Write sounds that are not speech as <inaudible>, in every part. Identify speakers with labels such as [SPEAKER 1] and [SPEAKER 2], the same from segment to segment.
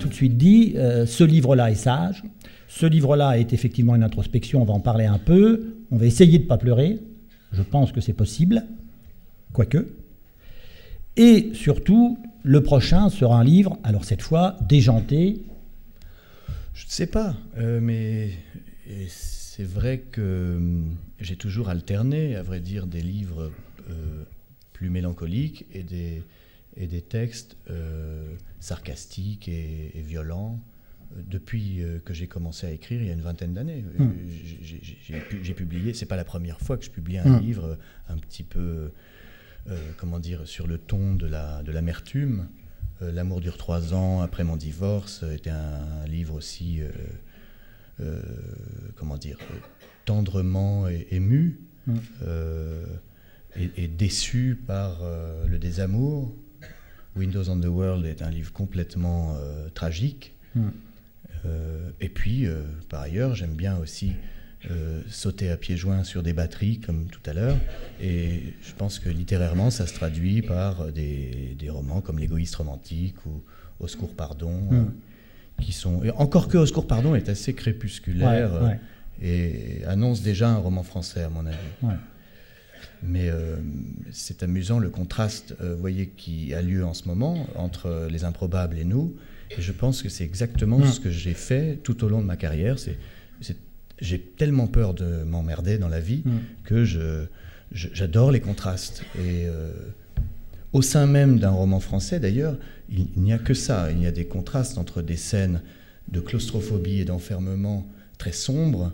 [SPEAKER 1] tout de suite dit euh, ce livre-là est sage, ce livre-là est effectivement une introspection, on va en parler un peu, on va essayer de ne pas pleurer, je pense que c'est possible, quoique. Et surtout, le prochain sera un livre, alors cette fois, déjanté.
[SPEAKER 2] Je ne sais pas, euh, mais c'est vrai que hum, j'ai toujours alterné, à vrai dire, des livres euh, plus mélancoliques et des, et des textes euh, sarcastiques et, violents depuis que j'ai commencé à écrire il y a une vingtaine d'années. Hmm. J'ai publié, c'est pas la première fois que je publie un hmm. livre un petit peu euh, comment dire, sur le ton de l'amertume. Euh, L'amour dure trois ans après mon divorce était un, livre aussi, euh, comment dire, tendrement ému mm. et, déçu par le désamour. Windows on the World est un livre complètement tragique. Mm. et puis, par ailleurs, j'aime bien aussi euh, sauter à pieds joints sur des batteries, comme tout à l'heure. Et je pense que littérairement, ça se traduit par des, romans comme L'égoïste romantique ou Au secours pardon, hmm. euh, qui sont. encore que Au secours pardon est assez crépusculaire euh, et annonce déjà un roman français, à mon avis. Mais c'est amusant le contraste, voyez, qui a lieu en ce moment entre Les Improbables et nous. Et je pense que c'est exactement hmm. ce que j'ai fait tout au long de ma carrière. C'est j'ai tellement peur de m'emmerder dans la vie mm. que je, j'adore les contrastes. Et euh, au sein même d'un roman français, d'ailleurs, il, n'y a que ça. Il y a des contrastes entre des scènes de claustrophobie et d'enfermement très sombres,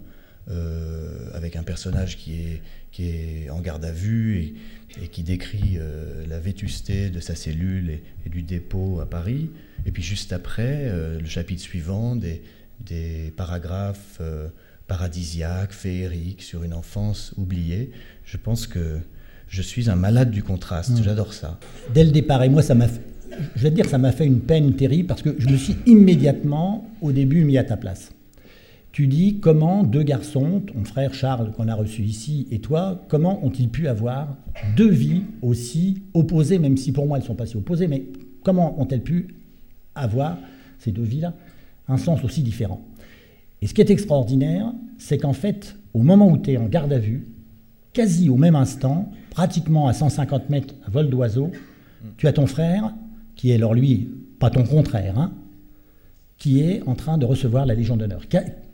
[SPEAKER 2] euh, avec un personnage qui est, qui est en garde à vue et, qui décrit euh, la vétusté de sa cellule et, du dépôt à Paris. Et puis juste après, le chapitre suivant, des, des paragraphes paradisiaque, féerique, sur une enfance oubliée. Je pense que je suis un malade du contraste. J'adore ça.
[SPEAKER 1] Dès le départ, et moi, ça m'a, je vais te dire, ça m'a fait une peine terrible parce que je me suis immédiatement, au début, mis à ta place. Tu dis comment deux garçons, ton frère Charles qu'on a reçu ici et toi, comment ont-ils pu avoir deux vies aussi opposées, même si pour moi elles sont pas si opposées, mais comment ont-elles pu avoir ces deux vies-là? Un sens aussi différent. Et ce qui est extraordinaire, c'est qu'en fait, au moment où tu es en garde à vue, quasi au même instant, pratiquement à 150 mètres à vol d'oiseau, tu as ton frère, qui est alors lui, pas ton contraire, hein, qui est en train de recevoir la Légion d'honneur.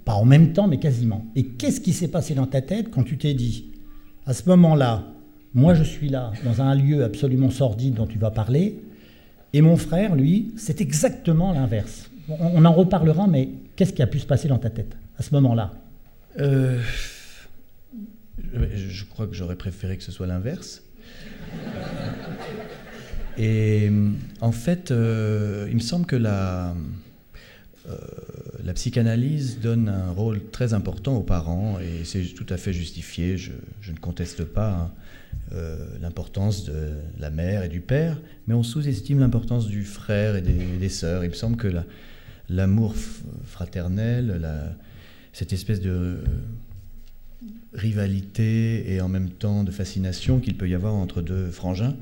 [SPEAKER 1] Pas en même temps, mais quasiment. Et qu'est-ce qui s'est passé dans ta tête quand tu t'es dit, à ce moment-là, moi je suis là, dans un lieu absolument sordide dont tu vas parler, et mon frère, lui, c'est exactement l'inverse. On en reparlera, mais Qu'est-ce qui a pu se passer dans ta tête à ce moment-là?
[SPEAKER 2] Euh, Je crois que j'aurais préféré que ce soit l'inverse. Et en fait, euh, il me semble que la, euh, la psychanalyse donne un rôle très important aux parents et c'est tout à fait justifié. Je, ne conteste pas hein, l'importance de la mère et du père, mais on sous-estime l'importance du frère et des, sœurs. Il me semble que la, l'amour fraternel, cette espèce de rivalité et en même temps de fascination qu'il peut y avoir entre deux frangins.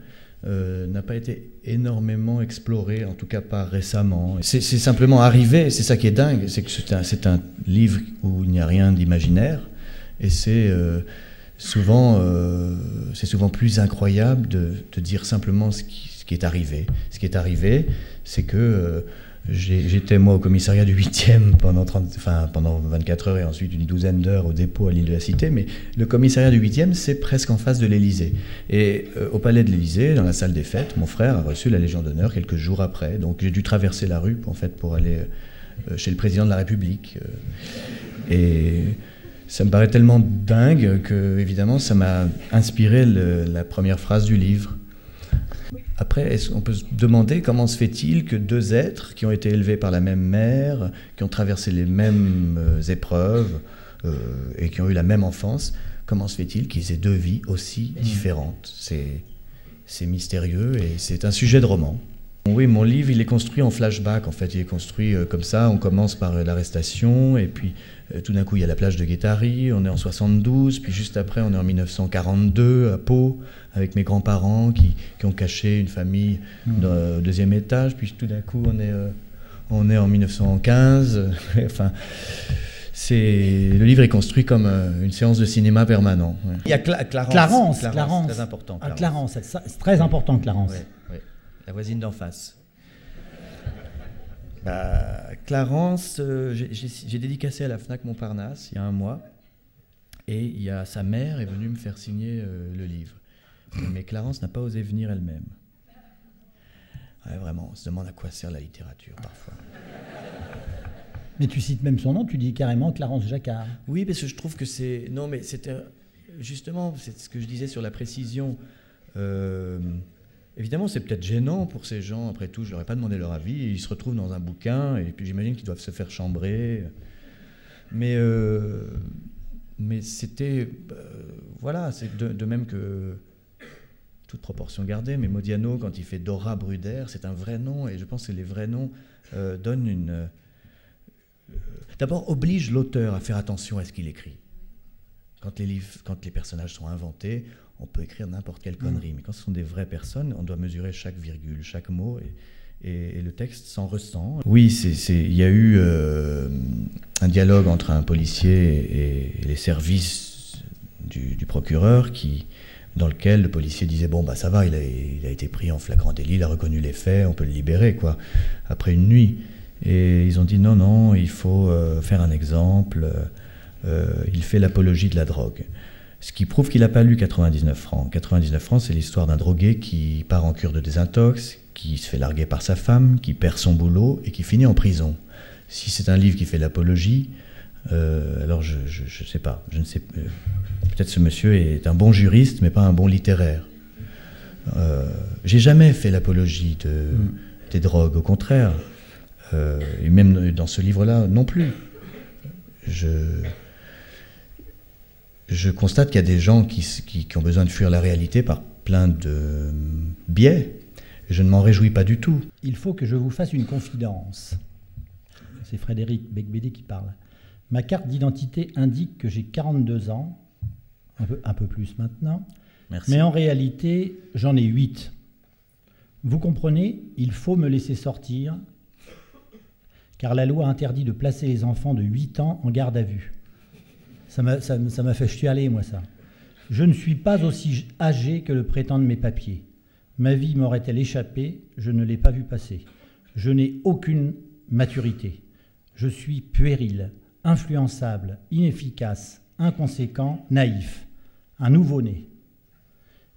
[SPEAKER 2] Euh, n'a pas été énormément exploré, en tout cas pas récemment. C'est simplement arrivé, c'est ça qui est dingue, c'est que c'est un, livre où il n'y a rien d'imaginaire, et c'est euh, souvent, euh, souvent plus incroyable de, dire simplement ce qui, ce qui, est arrivé. Ce qui est arrivé, c'est que J'étais moi au commissariat du 8e pendant, 30, enfin, pendant 24 heures et ensuite une douzaine d'heures au dépôt à l'île de la Cité, mais le commissariat du 8e, c'est presque en face de l'Élysée. Et euh, au palais de l'Élysée, dans la salle des fêtes, mon frère a reçu la Légion d'honneur quelques jours après. Donc j'ai dû traverser la rue en fait, pour aller euh, chez le président de la République. Euh. et ça me paraît tellement dingue que, évidemment, ça m'a inspiré la première phrase du livre. Après, on peut se demander comment se fait-il que deux êtres qui ont été élevés par la même mère, qui ont traversé les mêmes euh, épreuves euh, et qui ont eu la même enfance, comment se fait-il qu'ils aient deux vies aussi différentes? C'est mystérieux et c'est un sujet de roman. Oui, mon livre, il est construit en flashback. En fait, il est construit euh, comme ça. On commence par euh, l'arrestation, et puis euh, tout d'un coup, il y a la plage de Guétari. On est en 72, puis juste après, on est en 1942 à Pau, avec mes grands-parents qui, ont caché une famille mmh. au deuxième étage. Puis tout d'un coup, on est On est en 1915. <laughs> enfin, c'est le livre est construit comme euh, une séance de cinéma permanent.
[SPEAKER 1] Il y a Clarence, Clarence, Clarence, très important. Ah, Clarence, c'est très important, Clarence.
[SPEAKER 2] La voisine d'en face. <laughs> Bah, Clarence, euh, j'ai dédicacé à la Fnac Montparnasse il y a un mois, et il y a sa mère est venue me faire signer euh, le livre. Mais Clarence n'a pas osé venir elle-même. vraiment, on se demande à quoi sert la littérature parfois.
[SPEAKER 1] Mais tu cites même son nom, tu dis carrément Clarence Jacquard.
[SPEAKER 2] Oui, parce que je trouve que c'est. Non, mais c'était. Justement, c'est ce que je disais sur la précision. Euh, évidemment, c'est peut-être gênant pour ces gens, après tout, je leur ai pas demandé leur avis. Ils se retrouvent dans un bouquin, et puis j'imagine qu'ils doivent se faire chambrer. Mais. Euh, mais c'était. Euh, voilà, c'est de, même que toute proportion gardée, mais Modiano, quand il fait Dora Bruder, c'est un vrai nom, et je pense que les vrais noms donnent une, d'abord oblige l'auteur à faire attention à ce qu'il écrit. Quand les, livres, quand les personnages sont inventés, on peut écrire n'importe quelle connerie, mm. mais quand ce sont des vraies personnes, on doit mesurer chaque virgule, chaque mot, et, le texte s'en ressent. Oui, il y a eu euh, un dialogue entre un policier et, les services du, procureur qui, dans lequel le policier disait bon bah ça va, il a, il a, été pris en flagrant délit, il a reconnu les faits, on peut le libérer quoi, après une nuit. Et ils ont dit non, non, il faut euh, faire un exemple. Euh, il fait l'apologie de la drogue. Ce qui prouve qu'il n'a pas lu 99 francs. 99 francs, c'est l'histoire d'un drogué qui part en cure de désintox, qui se fait larguer par sa femme, qui perd son boulot et qui finit en prison. Si c'est un livre qui fait l'apologie, euh, alors je ne sais pas. Je ne sais, peut-être ce monsieur est un bon juriste, mais pas un bon littéraire. J'ai jamais fait l'apologie de, mm. des drogues, au contraire. Euh, et même dans ce livre-là non plus. Je, je constate qu'il y a des gens qui, qui, ont besoin de fuir la réalité par plein de biais. je ne m'en réjouis pas du tout.
[SPEAKER 1] Il faut que je vous fasse une confidence. C'est Frédéric Becbédé qui parle. Ma carte d'identité indique que j'ai 42 ans, un peu, un peu plus maintenant,
[SPEAKER 2] Merci.
[SPEAKER 1] mais en réalité, j'en ai 8. Vous comprenez, il faut me laisser sortir car la loi interdit de placer les enfants de 8 ans en garde à vue. Ça m'a, fait chialer, moi, ça. Je ne suis pas aussi âgé que le prétendent mes papiers. Ma vie m'aurait-elle échappé Je ne l'ai pas vu passer. Je n'ai aucune maturité. Je suis puéril, influençable, inefficace, inconséquent, naïf, un nouveau-né.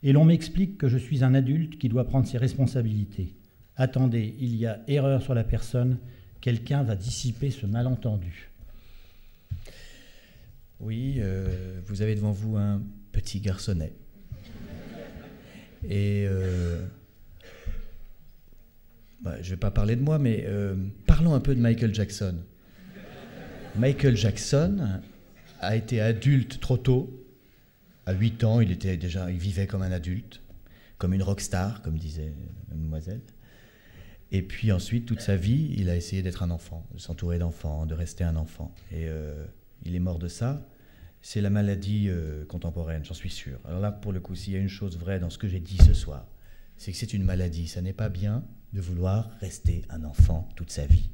[SPEAKER 1] Et l'on m'explique que je suis un adulte qui doit prendre ses responsabilités. Attendez, il y a erreur sur la personne quelqu'un va dissiper ce malentendu.
[SPEAKER 2] Oui, euh, vous avez devant vous un petit garçonnet. Et euh, bah, je ne vais pas parler de moi, mais euh, parlons un peu de Michael Jackson. Michael Jackson a été adulte trop tôt. À 8 ans, il, était déjà, il vivait comme un adulte, comme une rockstar, comme disait mademoiselle. Et puis ensuite, toute sa vie, il a essayé d'être un enfant, de s'entourer d'enfants, de rester un enfant. Et il est mort de ça. C'est la maladie euh, contemporaine, j'en suis sûr. Alors là, pour le coup, s'il y a une chose vraie dans ce que j'ai dit ce soir, c'est que c'est une maladie. Ça n'est pas bien de vouloir rester un enfant toute sa vie.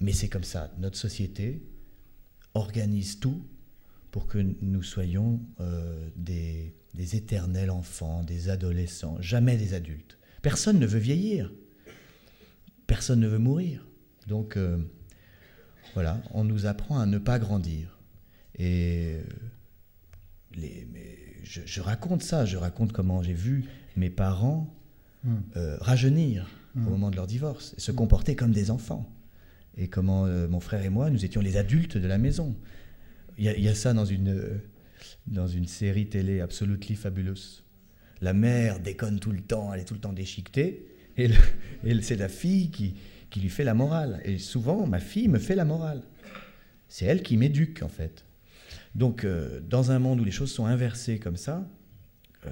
[SPEAKER 2] Mais c'est comme ça. Notre société organise tout pour que nous soyons euh, des, éternels enfants, des adolescents, jamais des adultes. Personne ne veut vieillir personne ne veut mourir. Donc euh, voilà, on nous apprend à ne pas grandir. Et euh, les, je, raconte ça, je raconte comment j'ai vu mes parents hmm. euh, rajeunir hmm. au moment de leur divorce et se comporter comme des enfants. Et comment mon frère et moi, nous étions les adultes de la maison. Il y, a ça dans une, dans une série télé Absolutely Fabulous. La mère déconne tout le temps, elle est tout le temps déchiquetée. Et, c'est la fille qui, qui lui fait la morale. Et souvent, ma fille me fait la morale. C'est elle qui m'éduque, en fait. Donc, euh, dans un monde où les choses sont inversées comme ça, euh,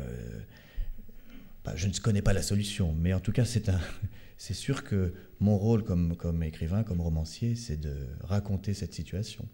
[SPEAKER 2] bah, je ne connais pas la solution, mais en tout cas, c'est, <laughs> sûr que mon rôle comme écrivain, comme romancier, c'est de raconter cette situation.